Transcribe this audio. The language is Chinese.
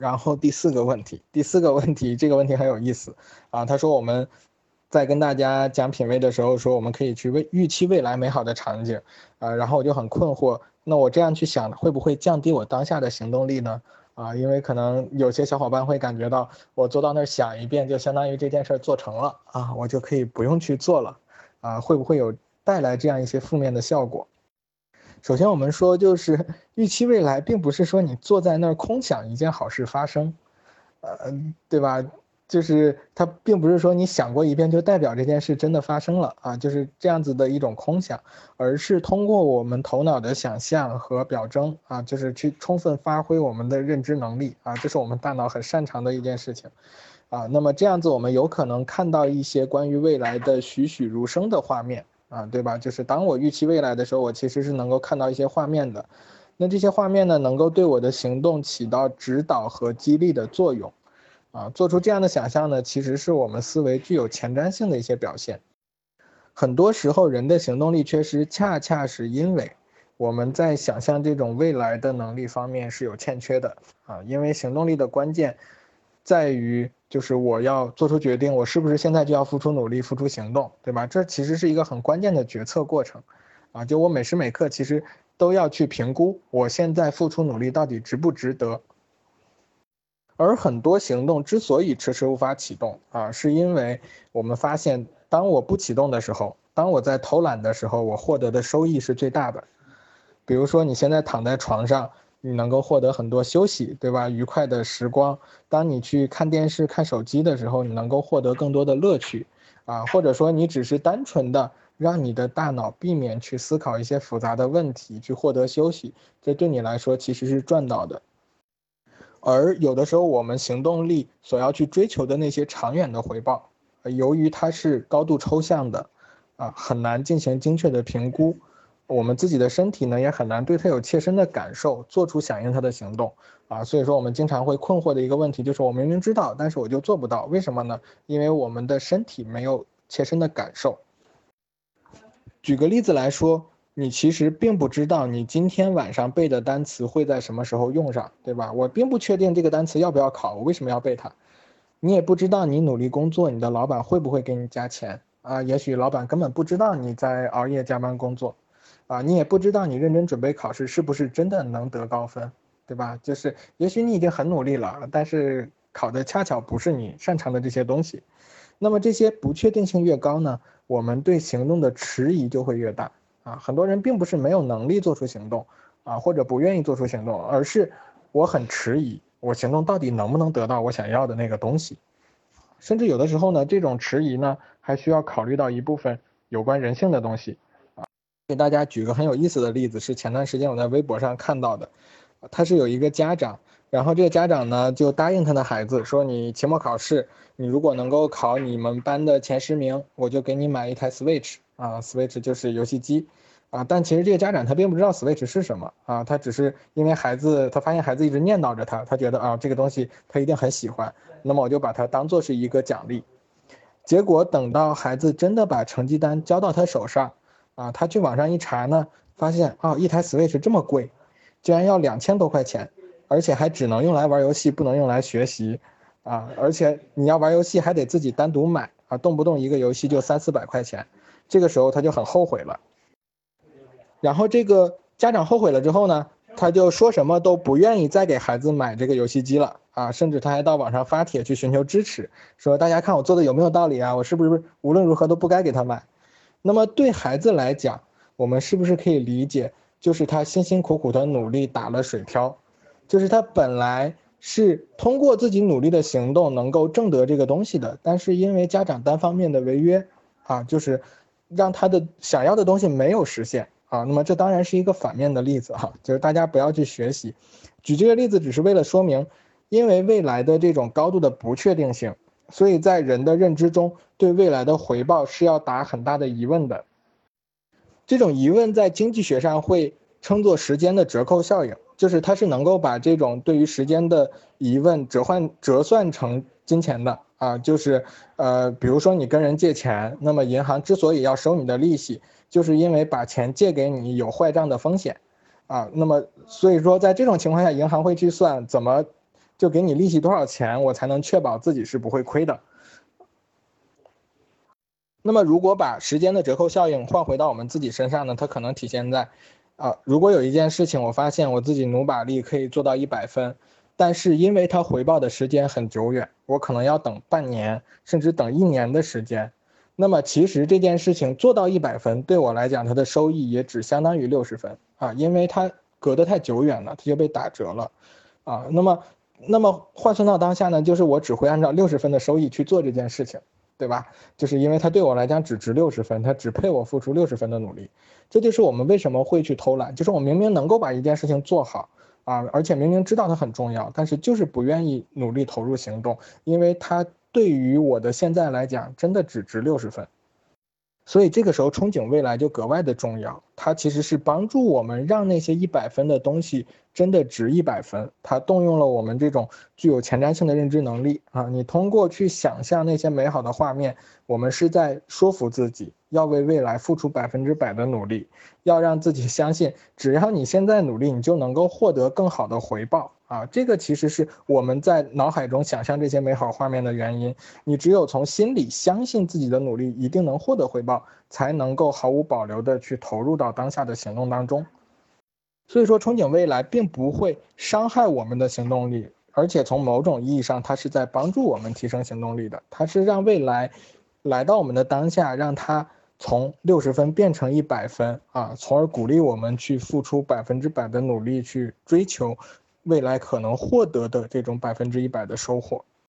然后第四个问题，第四个问题，这个问题很有意思啊。他说我们在跟大家讲品味的时候，说我们可以去未预期未来美好的场景啊。然后我就很困惑，那我这样去想，会不会降低我当下的行动力呢？啊，因为可能有些小伙伴会感觉到，我坐到那儿想一遍，就相当于这件事儿做成了啊，我就可以不用去做了啊，会不会有带来这样一些负面的效果？首先，我们说就是预期未来，并不是说你坐在那儿空想一件好事发生，呃，对吧？就是它并不是说你想过一遍就代表这件事真的发生了啊，就是这样子的一种空想，而是通过我们头脑的想象和表征啊，就是去充分发挥我们的认知能力啊，这是我们大脑很擅长的一件事情啊。那么这样子，我们有可能看到一些关于未来的栩栩如生的画面。啊，对吧？就是当我预期未来的时候，我其实是能够看到一些画面的。那这些画面呢，能够对我的行动起到指导和激励的作用。啊，做出这样的想象呢，其实是我们思维具有前瞻性的一些表现。很多时候，人的行动力缺失，恰恰是因为我们在想象这种未来的能力方面是有欠缺的。啊，因为行动力的关键在于。就是我要做出决定，我是不是现在就要付出努力、付出行动，对吧？这其实是一个很关键的决策过程，啊，就我每时每刻其实都要去评估我现在付出努力到底值不值得。而很多行动之所以迟迟无法启动，啊，是因为我们发现，当我不启动的时候，当我在偷懒的时候，我获得的收益是最大的。比如说，你现在躺在床上。你能够获得很多休息，对吧？愉快的时光。当你去看电视、看手机的时候，你能够获得更多的乐趣，啊，或者说你只是单纯的让你的大脑避免去思考一些复杂的问题，去获得休息，这对你来说其实是赚到的。而有的时候，我们行动力所要去追求的那些长远的回报，由于它是高度抽象的，啊，很难进行精确的评估。我们自己的身体呢，也很难对它有切身的感受，做出响应它的行动啊。所以说，我们经常会困惑的一个问题就是，我明明知道，但是我就做不到，为什么呢？因为我们的身体没有切身的感受。举个例子来说，你其实并不知道你今天晚上背的单词会在什么时候用上，对吧？我并不确定这个单词要不要考，我为什么要背它？你也不知道你努力工作，你的老板会不会给你加钱啊？也许老板根本不知道你在熬夜加班工作。啊，你也不知道你认真准备考试是不是真的能得高分，对吧？就是也许你已经很努力了，但是考的恰巧不是你擅长的这些东西。那么这些不确定性越高呢，我们对行动的迟疑就会越大。啊，很多人并不是没有能力做出行动，啊，或者不愿意做出行动，而是我很迟疑，我行动到底能不能得到我想要的那个东西？甚至有的时候呢，这种迟疑呢，还需要考虑到一部分有关人性的东西。给大家举个很有意思的例子，是前段时间我在微博上看到的，他是有一个家长，然后这个家长呢就答应他的孩子说，你期末考试，你如果能够考你们班的前十名，我就给你买一台 Switch 啊，Switch 就是游戏机。啊，但其实这个家长他并不知道 Switch 是什么。啊，他只是因为孩子，他发现孩子一直念叨着他，他觉得啊这个东西他一定很喜欢，那么我就把它当做是一个奖励，结果等到孩子真的把成绩单交到他手上。啊，他去网上一查呢，发现啊，一台 Switch 这么贵，居然要两千多块钱，而且还只能用来玩游戏，不能用来学习，啊，而且你要玩游戏还得自己单独买啊，动不动一个游戏就三四百块钱，这个时候他就很后悔了。然后这个家长后悔了之后呢，他就说什么都不愿意再给孩子买这个游戏机了啊，甚至他还到网上发帖去寻求支持，说大家看我做的有没有道理啊？我是不是无论如何都不该给他买？那么对孩子来讲，我们是不是可以理解，就是他辛辛苦苦的努力打了水漂，就是他本来是通过自己努力的行动能够挣得这个东西的，但是因为家长单方面的违约，啊，就是让他的想要的东西没有实现啊。那么这当然是一个反面的例子哈，就是大家不要去学习。举这个例子只是为了说明，因为未来的这种高度的不确定性。所以在人的认知中，对未来的回报是要打很大的疑问的。这种疑问在经济学上会称作时间的折扣效应，就是它是能够把这种对于时间的疑问折换折算成金钱的啊。就是呃，比如说你跟人借钱，那么银行之所以要收你的利息，就是因为把钱借给你有坏账的风险啊。那么所以说在这种情况下，银行会去算怎么。就给你利息多少钱，我才能确保自己是不会亏的。那么，如果把时间的折扣效应换回到我们自己身上呢？它可能体现在，啊，如果有一件事情，我发现我自己努把力可以做到一百分，但是因为它回报的时间很久远，我可能要等半年，甚至等一年的时间。那么，其实这件事情做到一百分，对我来讲，它的收益也只相当于六十分啊，因为它隔得太久远了，它就被打折了，啊，那么，那么换算到当下呢，就是我只会按照六十分的收益去做这件事情。对吧？就是因为它对我来讲只值六十分，它只配我付出六十分的努力，这就是我们为什么会去偷懒。就是我明明能够把一件事情做好啊，而且明明知道它很重要，但是就是不愿意努力投入行动，因为它对于我的现在来讲真的只值六十分。所以这个时候憧憬未来就格外的重要，它其实是帮助我们让那些一百分的东西真的值一百分。它动用了我们这种具有前瞻性的认知能力啊，你通过去想象那些美好的画面，我们是在说服自己要为未来付出百分之百的努力，要让自己相信，只要你现在努力，你就能够获得更好的回报。啊，这个其实是我们在脑海中想象这些美好画面的原因。你只有从心里相信自己的努力一定能获得回报，才能够毫无保留的去投入到当下的行动当中。所以说，憧憬未来并不会伤害我们的行动力，而且从某种意义上，它是在帮助我们提升行动力的。它是让未来来到我们的当下，让它从六十分变成一百分啊，从而鼓励我们去付出百分之百的努力去追求。未来可能获得的这种百分之一百的收获。